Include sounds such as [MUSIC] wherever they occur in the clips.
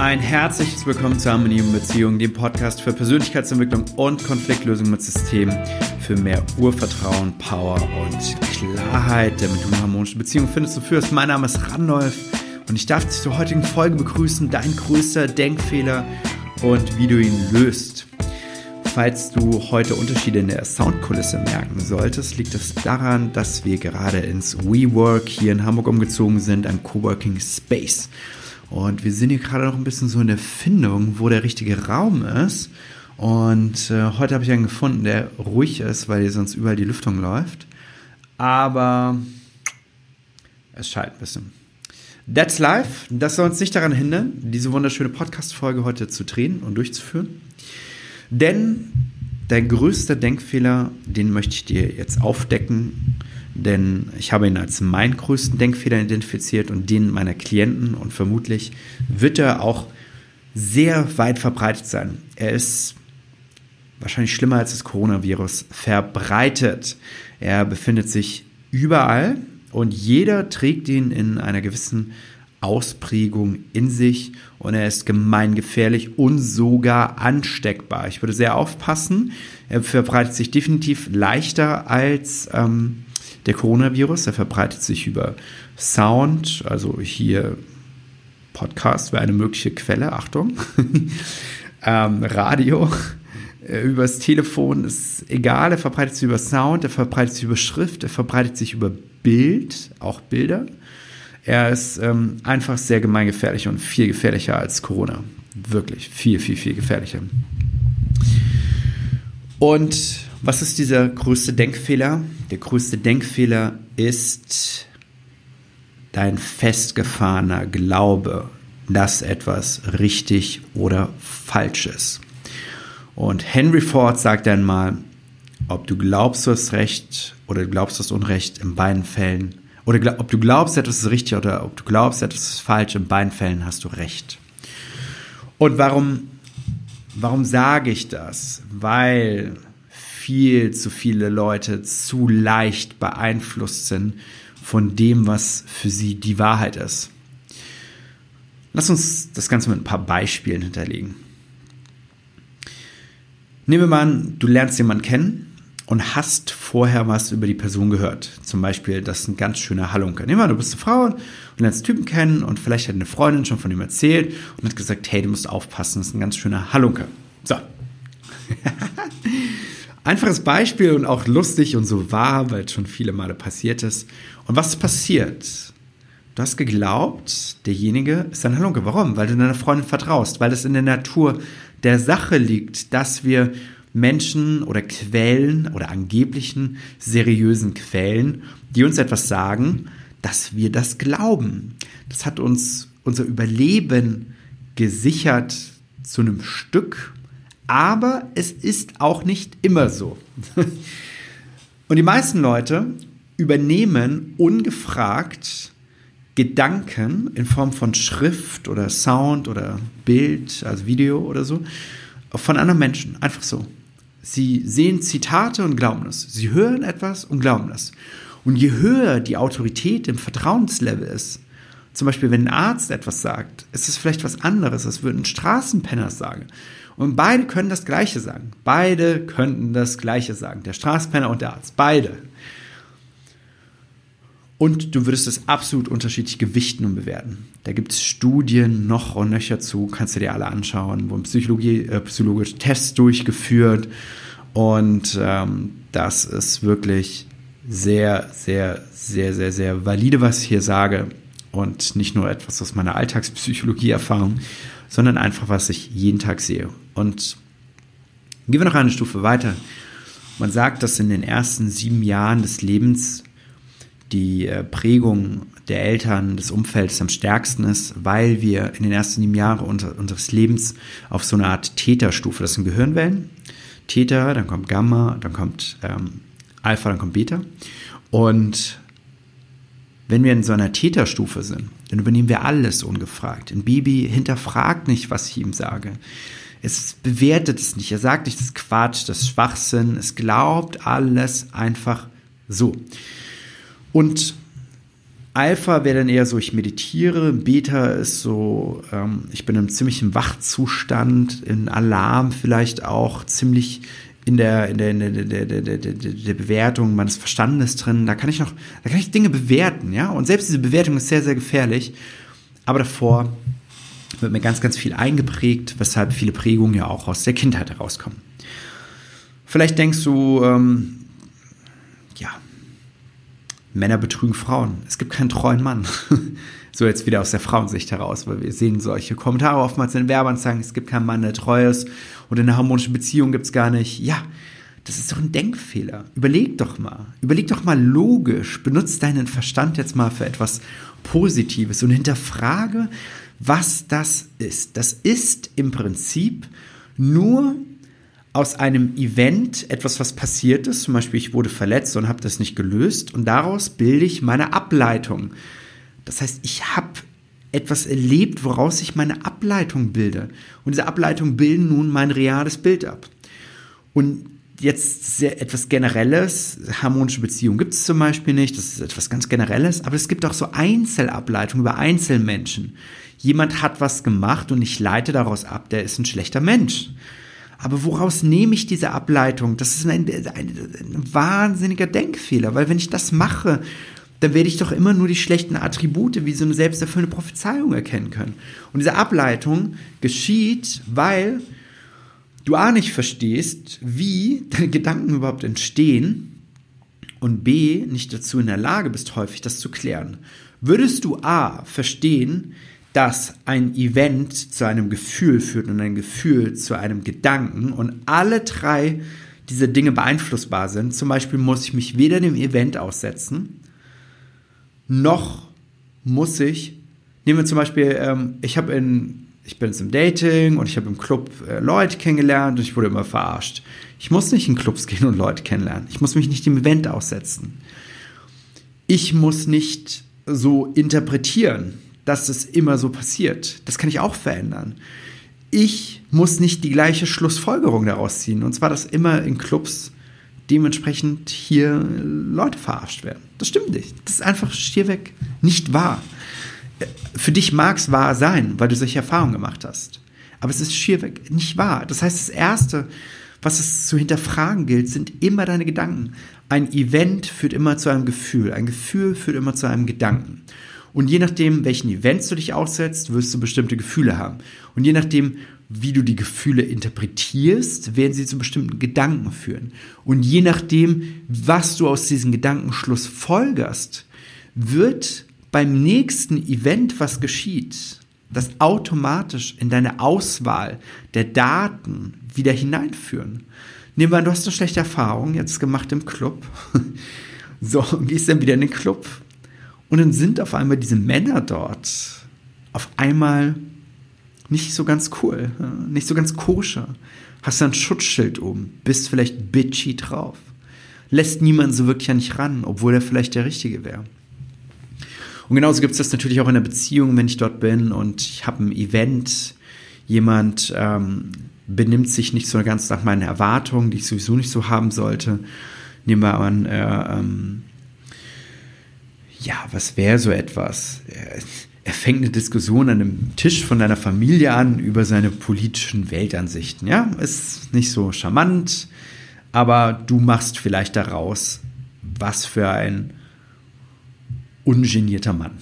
Ein herzliches Willkommen zu Harmonie und Beziehung, dem Podcast für Persönlichkeitsentwicklung und Konfliktlösung mit Systemen für mehr Urvertrauen, Power und Klarheit, damit du eine harmonische Beziehung findest und führst. Mein Name ist Randolph und ich darf dich zur heutigen Folge begrüßen, dein größter Denkfehler und wie du ihn löst. Falls du heute Unterschiede in der Soundkulisse merken solltest, liegt es daran, dass wir gerade ins WeWork hier in Hamburg umgezogen sind, ein Coworking Space. Und wir sind hier gerade noch ein bisschen so in der Findung, wo der richtige Raum ist. Und äh, heute habe ich einen gefunden, der ruhig ist, weil hier sonst überall die Lüftung läuft. Aber es schallt ein bisschen. That's life. Das soll uns nicht daran hindern, diese wunderschöne Podcast-Folge heute zu drehen und durchzuführen. Denn der größte Denkfehler, den möchte ich dir jetzt aufdecken, denn ich habe ihn als meinen größten Denkfehler identifiziert und den meiner Klienten und vermutlich wird er auch sehr weit verbreitet sein. Er ist wahrscheinlich schlimmer als das Coronavirus verbreitet. Er befindet sich überall und jeder trägt ihn in einer gewissen Ausprägung in sich und er ist gemeingefährlich und sogar ansteckbar. Ich würde sehr aufpassen. Er verbreitet sich definitiv leichter als ähm, der Coronavirus. Er verbreitet sich über Sound, also hier Podcast wäre eine mögliche Quelle, Achtung. [LAUGHS] ähm, Radio, äh, übers Telefon ist egal, er verbreitet sich über Sound, er verbreitet sich über Schrift, er verbreitet sich über Bild, auch Bilder. Er ist ähm, einfach sehr gemeingefährlich und viel gefährlicher als Corona. Wirklich viel, viel, viel gefährlicher. Und was ist dieser größte Denkfehler? Der größte Denkfehler ist dein festgefahrener Glaube, dass etwas richtig oder falsch ist. Und Henry Ford sagt einmal, ob du glaubst, du hast Recht oder du glaubst, du hast Unrecht, in beiden Fällen, oder ob du glaubst, etwas ist richtig oder ob du glaubst, etwas ist falsch, in beiden Fällen hast du Recht. Und warum, warum sage ich das? Weil viel zu viele Leute zu leicht beeinflusst sind von dem, was für sie die Wahrheit ist. Lass uns das Ganze mit ein paar Beispielen hinterlegen. Nehmen wir mal an, du lernst jemanden kennen und hast vorher was über die Person gehört. Zum Beispiel, das ist ein ganz schöner Halunke. Nehmen wir an, du bist eine Frau und lernst Typen kennen und vielleicht hat eine Freundin schon von ihm erzählt und hat gesagt, hey, du musst aufpassen, das ist ein ganz schöner Halunke. So. [LAUGHS] Einfaches Beispiel und auch lustig und so wahr, weil es schon viele Male passiert ist. Und was ist passiert? Du hast geglaubt, derjenige ist ein Halunke. Warum? Weil du deiner Freundin vertraust, weil es in der Natur der Sache liegt, dass wir Menschen oder Quellen oder angeblichen seriösen Quellen, die uns etwas sagen, dass wir das glauben. Das hat uns unser Überleben gesichert zu einem Stück aber es ist auch nicht immer so. Und die meisten Leute übernehmen ungefragt Gedanken in Form von Schrift oder Sound oder Bild, also Video oder so, von anderen Menschen. Einfach so. Sie sehen Zitate und glauben das. Sie hören etwas und glauben das. Und je höher die Autorität im Vertrauenslevel ist, zum Beispiel wenn ein Arzt etwas sagt, ist es vielleicht was anderes, als würde ein Straßenpenner sagen. Und beide können das Gleiche sagen. Beide könnten das Gleiche sagen. Der Straßenpenner und der Arzt. Beide. Und du würdest es absolut unterschiedlich gewichten und bewerten. Da gibt es Studien noch und nöcher zu, kannst du dir alle anschauen, wurden äh, psychologische Tests durchgeführt. Und ähm, das ist wirklich sehr, sehr, sehr, sehr, sehr valide, was ich hier sage. Und nicht nur etwas aus meiner Alltagspsychologie-Erfahrung, sondern einfach, was ich jeden Tag sehe. Und gehen wir noch eine Stufe weiter. Man sagt, dass in den ersten sieben Jahren des Lebens die äh, Prägung der Eltern, des Umfelds am stärksten ist, weil wir in den ersten sieben Jahren unseres Lebens auf so eine Art Theta-Stufe, das sind Gehirnwellen, Theta, dann kommt Gamma, dann kommt ähm, Alpha, dann kommt Beta. Und wenn wir in so einer Täterstufe sind, dann übernehmen wir alles ungefragt. Ein Baby hinterfragt nicht, was ich ihm sage. Es bewertet es nicht. Er sagt nicht, das ist Quatsch, das ist Schwachsinn. Es glaubt alles einfach so. Und Alpha wäre dann eher so, ich meditiere. Beta ist so, ähm, ich bin im ziemlichen Wachzustand, in Alarm vielleicht auch, ziemlich in der, in der, in der, der, der, der, Bewertung meines Verstandes drin. Da kann ich noch, da kann ich Dinge bewerten, ja. Und selbst diese Bewertung ist sehr, sehr gefährlich. Aber davor wird mir ganz, ganz viel eingeprägt, weshalb viele Prägungen ja auch aus der Kindheit herauskommen. Vielleicht denkst du, ähm, ja, Männer betrügen Frauen. Es gibt keinen treuen Mann. [LAUGHS] so jetzt wieder aus der Frauensicht heraus, weil wir sehen solche Kommentare oftmals in Werbeanzeigen, es gibt keinen Mann, der treu ist und eine harmonische Beziehung gibt es gar nicht. Ja, das ist doch ein Denkfehler. Überleg doch mal. Überleg doch mal logisch. Benutz deinen Verstand jetzt mal für etwas Positives und hinterfrage, was das ist. Das ist im Prinzip nur aus einem Event etwas, was passiert ist, zum Beispiel ich wurde verletzt und habe das nicht gelöst und daraus bilde ich meine Ableitung. Das heißt, ich habe etwas erlebt, woraus ich meine Ableitung bilde. Und diese Ableitung bilden nun mein reales Bild ab. Und jetzt sehr etwas Generelles, harmonische Beziehungen gibt es zum Beispiel nicht, das ist etwas ganz Generelles, aber es gibt auch so Einzelableitungen über Einzelmenchen. Jemand hat was gemacht und ich leite daraus ab, der ist ein schlechter Mensch. Aber woraus nehme ich diese Ableitung? Das ist ein, ein, ein wahnsinniger Denkfehler, weil wenn ich das mache, dann werde ich doch immer nur die schlechten Attribute wie so eine selbsterfüllende Prophezeiung erkennen können. Und diese Ableitung geschieht, weil du A nicht verstehst, wie deine Gedanken überhaupt entstehen und B nicht dazu in der Lage bist, häufig das zu klären. Würdest du A verstehen, dass ein Event zu einem Gefühl führt und ein Gefühl zu einem Gedanken und alle drei diese Dinge beeinflussbar sind. Zum Beispiel muss ich mich weder dem Event aussetzen, noch muss ich, nehmen wir zum Beispiel, ähm, ich habe in, ich bin jetzt im Dating und ich habe im Club äh, Leute kennengelernt und ich wurde immer verarscht. Ich muss nicht in Clubs [LAUGHS] gehen und Leute kennenlernen. Ich muss mich nicht dem Event aussetzen. Ich muss nicht so interpretieren dass es immer so passiert. Das kann ich auch verändern. Ich muss nicht die gleiche Schlussfolgerung daraus ziehen. Und zwar, dass immer in Clubs dementsprechend hier Leute verarscht werden. Das stimmt nicht. Das ist einfach schier nicht wahr. Für dich mag es wahr sein, weil du solche Erfahrungen gemacht hast. Aber es ist schier nicht wahr. Das heißt, das Erste, was es zu hinterfragen gilt, sind immer deine Gedanken. Ein Event führt immer zu einem Gefühl. Ein Gefühl führt immer zu einem Gedanken. Und je nachdem, welchen Events du dich aussetzt, wirst du bestimmte Gefühle haben. Und je nachdem, wie du die Gefühle interpretierst, werden sie zu bestimmten Gedanken führen. Und je nachdem, was du aus diesen Gedankenschluss folgerst, wird beim nächsten Event, was geschieht, das automatisch in deine Auswahl der Daten wieder hineinführen. Nehmen wir an, du hast eine schlechte Erfahrung jetzt gemacht im Club. [LAUGHS] So, gehst dann wieder in den Club und dann sind auf einmal diese Männer dort auf einmal nicht so ganz cool, nicht so ganz koscher. Hast ein Schutzschild oben, bist vielleicht bitchy drauf. Lässt niemanden so wirklich an dich ran, obwohl er vielleicht der Richtige wäre. Und genauso gibt es das natürlich auch in der Beziehung, wenn ich dort bin und ich habe ein Event, jemand ähm, benimmt sich nicht so ganz nach meinen Erwartungen, die ich sowieso nicht so haben sollte. Nehmen wir an, äh, ähm, ja, was wäre so etwas? Er fängt eine Diskussion an einem Tisch von deiner Familie an über seine politischen Weltansichten. Ja, ist nicht so charmant, aber du machst vielleicht daraus, was für ein ungenierter Mann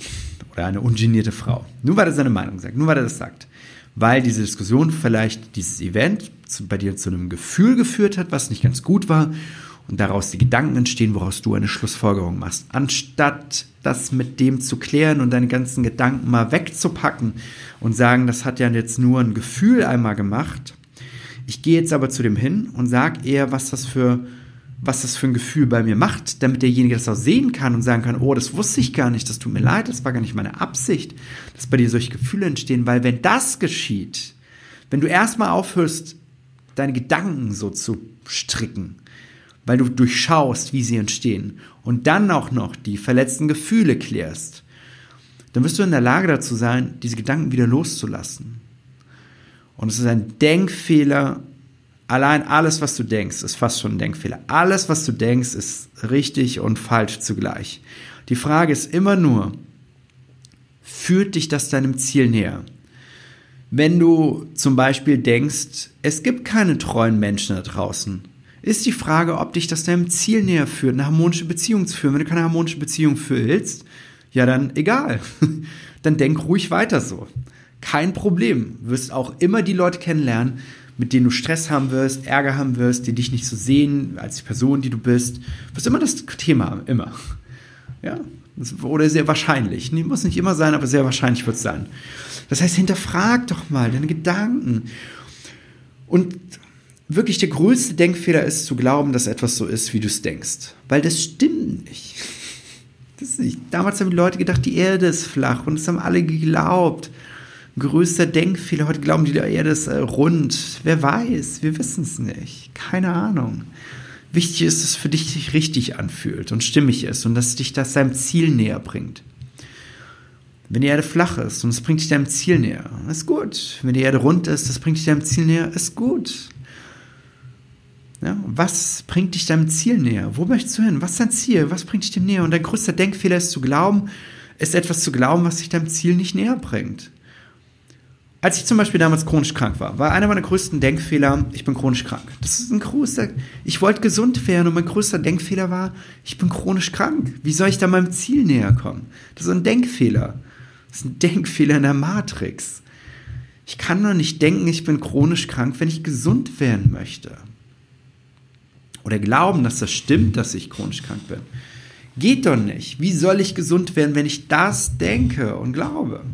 oder eine ungenierte Frau. Nur weil er seine Meinung sagt, nur weil er das sagt. Weil diese Diskussion vielleicht dieses Event bei dir zu einem Gefühl geführt hat, was nicht ganz gut war und daraus die Gedanken entstehen, woraus du eine Schlussfolgerung machst. Anstatt das mit dem zu klären und deine ganzen Gedanken mal wegzupacken und sagen, das hat ja jetzt nur ein Gefühl einmal gemacht. Ich gehe jetzt aber zu dem hin und sage eher, was das für was das für ein Gefühl bei mir macht, damit derjenige das auch sehen kann und sagen kann, oh, das wusste ich gar nicht, das tut mir leid, das war gar nicht meine Absicht, dass bei dir solche Gefühle entstehen, weil wenn das geschieht, wenn du erstmal aufhörst, deine Gedanken so zu stricken, weil du durchschaust, wie sie entstehen und dann auch noch die verletzten Gefühle klärst, dann wirst du in der Lage dazu sein, diese Gedanken wieder loszulassen. Und es ist ein Denkfehler. Allein alles, was du denkst, ist fast schon ein Denkfehler. Alles, was du denkst, ist richtig und falsch zugleich. Die Frage ist immer nur, führt dich das deinem Ziel näher? Wenn du zum Beispiel denkst, es gibt keine treuen Menschen da draußen, ist die Frage, ob dich das deinem Ziel näher führt, eine harmonische Beziehung zu führen. Wenn du keine harmonische Beziehung willst, ja dann egal. [LAUGHS] dann denk ruhig weiter so. Kein Problem. Wirst auch immer die Leute kennenlernen, mit denen du Stress haben wirst, Ärger haben wirst, die dich nicht so sehen als die Person, die du bist. Du wirst immer das Thema haben, immer. Ja, oder sehr wahrscheinlich. Muss nicht immer sein, aber sehr wahrscheinlich wird es sein. Das heißt, hinterfrag doch mal deine Gedanken. Und wirklich der größte Denkfehler ist zu glauben, dass etwas so ist, wie du es denkst. Weil das stimmt nicht. Das nicht. Damals haben die Leute gedacht, die Erde ist flach und das haben alle geglaubt. Größter Denkfehler. Heute glauben die, die Erde ist äh, rund. Wer weiß? Wir wissen es nicht. Keine Ahnung. Wichtig ist, dass es für dich sich richtig anfühlt und stimmig ist und dass dich das seinem Ziel näher bringt. Wenn die Erde flach ist und es bringt dich deinem Ziel näher, ist gut. Wenn die Erde rund ist, das bringt dich deinem Ziel näher, ist gut. Ja, was bringt dich deinem Ziel näher? Wo möchtest du hin? Was ist dein Ziel? Was bringt dich dem näher? Und dein größter Denkfehler ist zu glauben, ist etwas zu glauben, was dich deinem Ziel nicht näher bringt. Als ich zum Beispiel damals chronisch krank war, war einer meiner größten Denkfehler, ich bin chronisch krank. Das ist ein großer, ich wollte gesund werden und mein größter Denkfehler war, ich bin chronisch krank. Wie soll ich da meinem Ziel näher kommen? Das ist ein Denkfehler. Das ist ein Denkfehler in der Matrix. Ich kann doch nicht denken, ich bin chronisch krank, wenn ich gesund werden möchte. Oder glauben, dass das stimmt, dass ich chronisch krank bin. Geht doch nicht. Wie soll ich gesund werden, wenn ich das denke und glaube?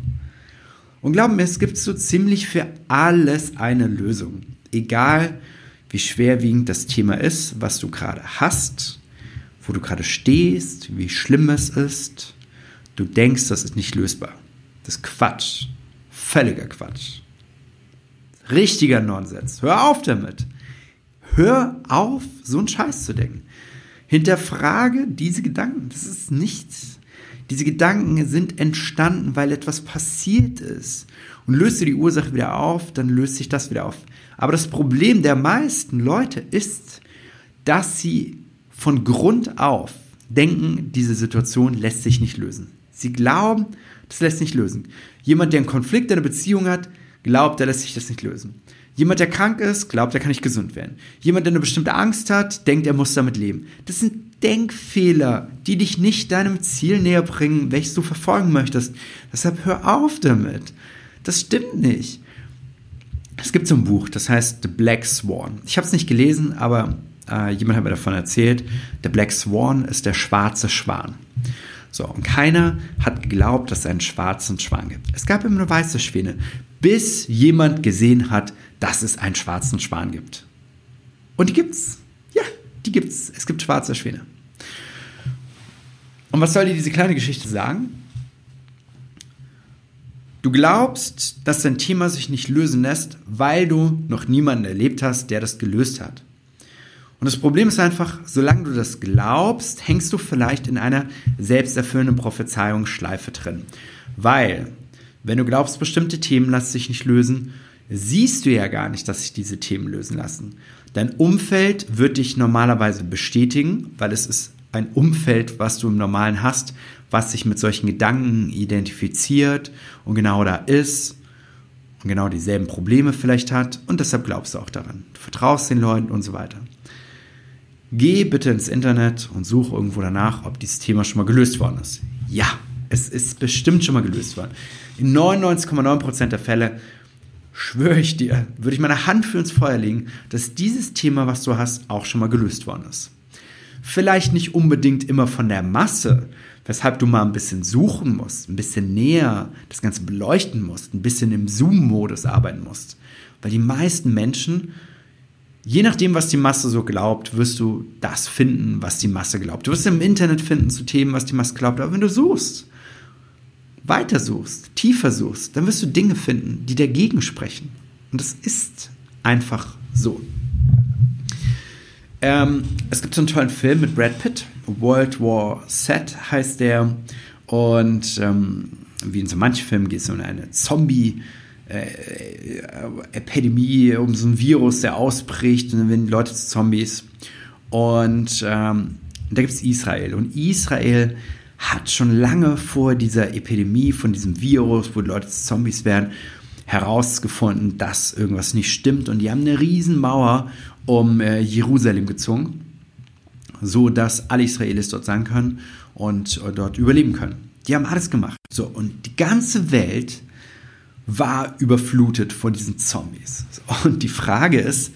Und glauben mir, es gibt so ziemlich für alles eine Lösung. Egal, wie schwerwiegend das Thema ist, was du gerade hast, wo du gerade stehst, wie schlimm es ist. Du denkst, das ist nicht lösbar. Das ist Quatsch. Völliger Quatsch. Richtiger Nonsens. Hör auf damit. Hör auf, so einen Scheiß zu denken. Hinterfrage diese Gedanken. Das ist nichts. Diese Gedanken sind entstanden, weil etwas passiert ist. Und löst du die Ursache wieder auf, dann löst sich das wieder auf. Aber das Problem der meisten Leute ist, dass sie von Grund auf denken, diese Situation lässt sich nicht lösen. Sie glauben, das lässt sich nicht lösen. Jemand, der einen Konflikt in einer Beziehung hat, glaubt, er lässt sich das nicht lösen. Jemand, der krank ist, glaubt, er kann nicht gesund werden. Jemand, der eine bestimmte Angst hat, denkt, er muss damit leben. Das sind Denkfehler, die dich nicht deinem Ziel näher bringen, welches du verfolgen möchtest. Deshalb hör auf damit. Das stimmt nicht. Es gibt so ein Buch, das heißt The Black Swan. Ich habe es nicht gelesen, aber äh, jemand hat mir davon erzählt. The Black Swan ist der schwarze Schwan. So, und keiner hat geglaubt, dass es einen schwarzen Schwan gibt. Es gab immer nur weiße Schwäne, bis jemand gesehen hat, dass es einen schwarzen Schwan gibt. Und die gibt's. Ja, die gibt's. Es gibt schwarze Schwäne. Und was soll dir diese kleine Geschichte sagen? Du glaubst, dass dein Thema sich nicht lösen lässt, weil du noch niemanden erlebt hast, der das gelöst hat. Und das Problem ist einfach, solange du das glaubst, hängst du vielleicht in einer selbsterfüllenden Prophezeiungsschleife drin. Weil, wenn du glaubst, bestimmte Themen lassen sich nicht lösen, siehst du ja gar nicht, dass sich diese Themen lösen lassen. Dein Umfeld wird dich normalerweise bestätigen, weil es ist ein Umfeld, was du im Normalen hast, was sich mit solchen Gedanken identifiziert und genau da ist und genau dieselben Probleme vielleicht hat und deshalb glaubst du auch daran. Du vertraust den Leuten und so weiter. Geh bitte ins Internet und such irgendwo danach, ob dieses Thema schon mal gelöst worden ist. Ja, es ist bestimmt schon mal gelöst worden. In 99,9% der Fälle schwöre ich dir, würde ich meine Hand für ins Feuer legen, dass dieses Thema, was du hast, auch schon mal gelöst worden ist. Vielleicht nicht unbedingt immer von der Masse, weshalb du mal ein bisschen suchen musst, ein bisschen näher das Ganze beleuchten musst, ein bisschen im Zoom-Modus arbeiten musst. Weil die meisten Menschen, je nachdem, was die Masse so glaubt, wirst du das finden, was die Masse glaubt. Du wirst im Internet finden zu Themen, was die Masse glaubt, aber wenn du suchst, weiter suchst, tiefer suchst, dann wirst du Dinge finden, die dagegen sprechen. Und das ist einfach so. Ähm, es gibt so einen tollen Film mit Brad Pitt, World War Z heißt der. Und ähm, wie in so manchen Filmen geht es um eine Zombie- äh, Epidemie, um so ein Virus, der ausbricht und dann werden die Leute zu Zombies. Und ähm, da gibt es Israel. Und Israel hat schon lange vor dieser Epidemie von diesem Virus, wo Leute Zombies werden, herausgefunden, dass irgendwas nicht stimmt. Und die haben eine Riesenmauer um äh, Jerusalem gezogen, so dass alle Israelis dort sein können und äh, dort überleben können. Die haben alles gemacht. So, und die ganze Welt war überflutet von diesen Zombies. Und die Frage ist,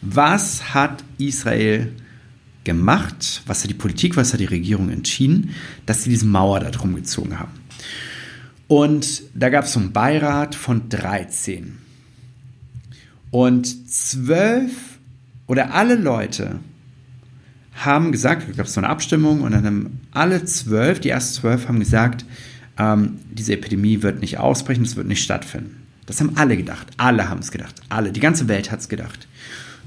was hat Israel gemacht? Was hat die Politik, was hat die Regierung entschieden, dass sie diese Mauer da drum gezogen haben? Und da gab es so einen Beirat von 13. Und zwölf oder alle Leute haben gesagt, da gab es so eine Abstimmung und dann haben alle zwölf, die ersten zwölf haben gesagt, ähm, diese Epidemie wird nicht ausbrechen, es wird nicht stattfinden. Das haben alle gedacht. Alle haben es gedacht. Alle. Die ganze Welt hat es gedacht.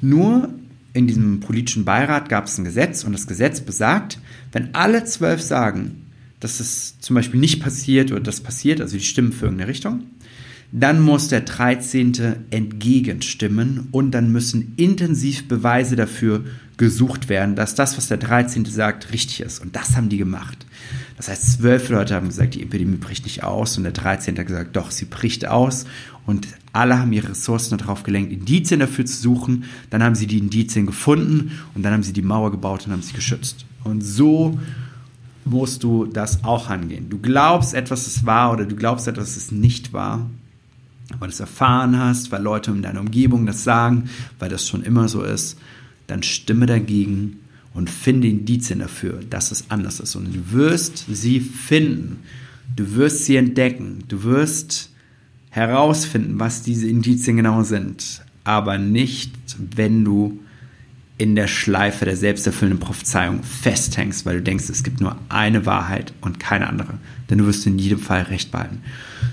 Nur in diesem politischen Beirat gab es ein Gesetz und das Gesetz besagt, wenn alle zwölf sagen, dass es zum Beispiel nicht passiert oder das passiert, also die stimmen für irgendeine Richtung, dann muss der 13. entgegenstimmen und dann müssen intensiv Beweise dafür gesucht werden, dass das, was der 13. sagt, richtig ist. Und das haben die gemacht. Das heißt, zwölf Leute haben gesagt, die Epidemie bricht nicht aus und der 13. hat gesagt, doch, sie bricht aus. Und alle haben ihre Ressourcen darauf gelenkt, Indizien dafür zu suchen. Dann haben sie die Indizien gefunden und dann haben sie die Mauer gebaut und haben sie geschützt. Und so musst du das auch angehen. Du glaubst, etwas ist wahr oder du glaubst, etwas ist nicht wahr, weil du es erfahren hast, weil Leute in deiner Umgebung das sagen, weil das schon immer so ist, dann stimme dagegen und finde Indizien dafür, dass es anders ist. Und du wirst sie finden. Du wirst sie entdecken. Du wirst herausfinden, was diese Indizien genau sind. Aber nicht, wenn du in der Schleife der selbsterfüllenden Prophezeiung festhängst, weil du denkst, es gibt nur eine Wahrheit und keine andere. Denn du wirst in jedem Fall recht behalten.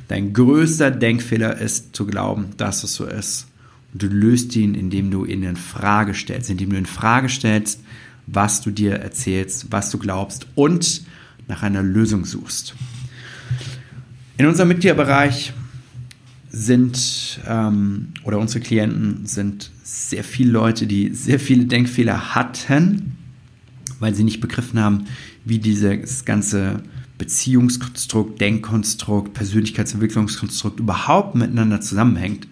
Dein größter Denkfehler ist zu glauben, dass es so ist. Und du löst ihn, indem du ihn in Frage stellst, indem du in Frage stellst, was du dir erzählst, was du glaubst und nach einer Lösung suchst. In unserem Mitgliederbereich sind ähm, oder unsere Klienten sind sehr viele Leute, die sehr viele Denkfehler hatten, weil sie nicht begriffen haben, wie dieses ganze Beziehungskonstrukt, Denkkonstrukt, Persönlichkeitsentwicklungskonstrukt überhaupt miteinander zusammenhängt.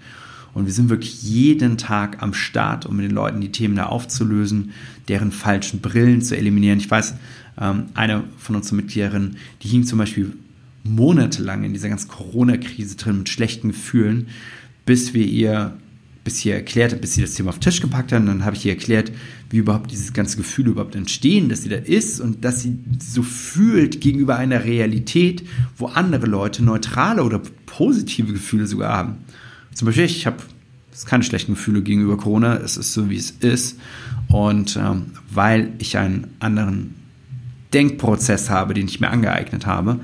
Und wir sind wirklich jeden Tag am Start, um mit den Leuten die Themen da aufzulösen, deren falschen Brillen zu eliminieren. Ich weiß, ähm, eine von unseren Mitgliederinnen, die hing zum Beispiel monatelang in dieser ganzen Corona-Krise drin mit schlechten Gefühlen, bis wir ihr, bis sie erklärt bis sie das Thema auf den Tisch gepackt hat. Und dann habe ich ihr erklärt, wie überhaupt dieses ganze Gefühl überhaupt entstehen, dass sie da ist und dass sie so fühlt gegenüber einer Realität, wo andere Leute neutrale oder positive Gefühle sogar haben. Zum Beispiel, ich habe keine schlechten Gefühle gegenüber Corona, es ist so, wie es ist. Und ähm, weil ich einen anderen Denkprozess habe, den ich mir angeeignet habe.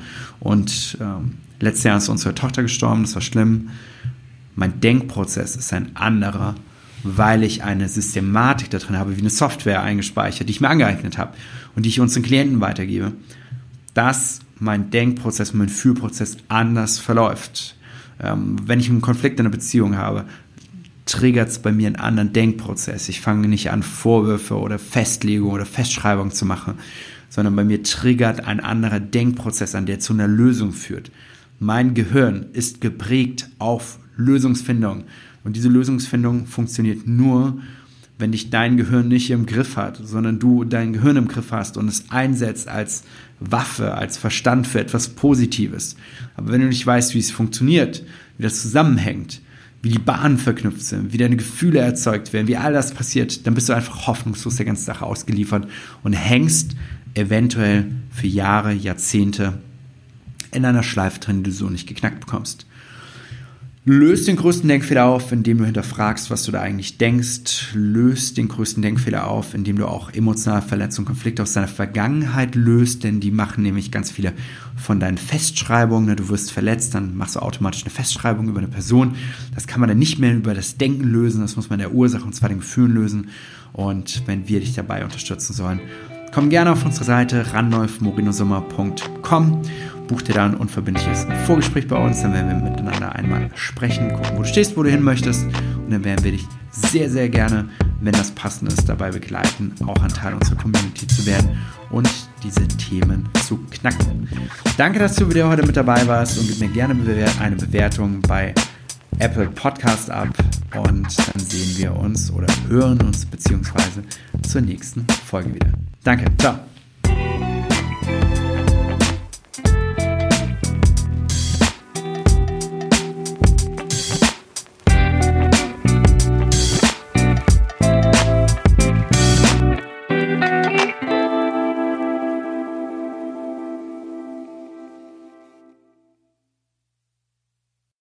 Und ähm, letztes Jahr ist unsere Tochter gestorben, das war schlimm. Mein Denkprozess ist ein anderer, weil ich eine Systematik da drin habe, wie eine Software eingespeichert, die ich mir angeeignet habe und die ich unseren Klienten weitergebe, dass mein Denkprozess, mein Fühlprozess anders verläuft. Ähm, wenn ich einen Konflikt in einer Beziehung habe, triggert es bei mir einen anderen Denkprozess. Ich fange nicht an, Vorwürfe oder Festlegung oder Festschreibung zu machen, sondern bei mir triggert ein anderer Denkprozess an, der zu einer Lösung führt. Mein Gehirn ist geprägt auf Lösungsfindung. Und diese Lösungsfindung funktioniert nur, wenn dich dein Gehirn nicht im Griff hat, sondern du dein Gehirn im Griff hast und es einsetzt als Waffe, als Verstand für etwas Positives. Aber wenn du nicht weißt, wie es funktioniert, wie das zusammenhängt, wie die Bahnen verknüpft sind, wie deine Gefühle erzeugt werden, wie all das passiert, dann bist du einfach hoffnungslos der ganzen Sache ausgeliefert und hängst eventuell für Jahre, Jahrzehnte in einer Schleife drin, die du so nicht geknackt bekommst. Löst den größten Denkfehler auf, indem du hinterfragst, was du da eigentlich denkst. Löst den größten Denkfehler auf, indem du auch emotionale Verletzungen, Konflikte aus deiner Vergangenheit löst, denn die machen nämlich ganz viele von deinen Festschreibungen. Du wirst verletzt, dann machst du automatisch eine Festschreibung über eine Person. Das kann man dann nicht mehr über das Denken lösen, das muss man der Ursache und zwar den Gefühlen lösen. Und wenn wir dich dabei unterstützen sollen, komm gerne auf unsere Seite randolfmorinosummer.com buch dir da ein unverbindliches Vorgespräch bei uns, dann werden wir miteinander einmal sprechen, gucken, wo du stehst, wo du hin möchtest und dann werden wir dich sehr, sehr gerne, wenn das passend ist, dabei begleiten, auch ein Teil unserer Community zu werden und diese Themen zu knacken. Danke, dass du wieder heute mit dabei warst und gib mir gerne eine Bewertung bei Apple Podcast ab und dann sehen wir uns oder hören uns beziehungsweise zur nächsten Folge wieder. Danke. Ciao.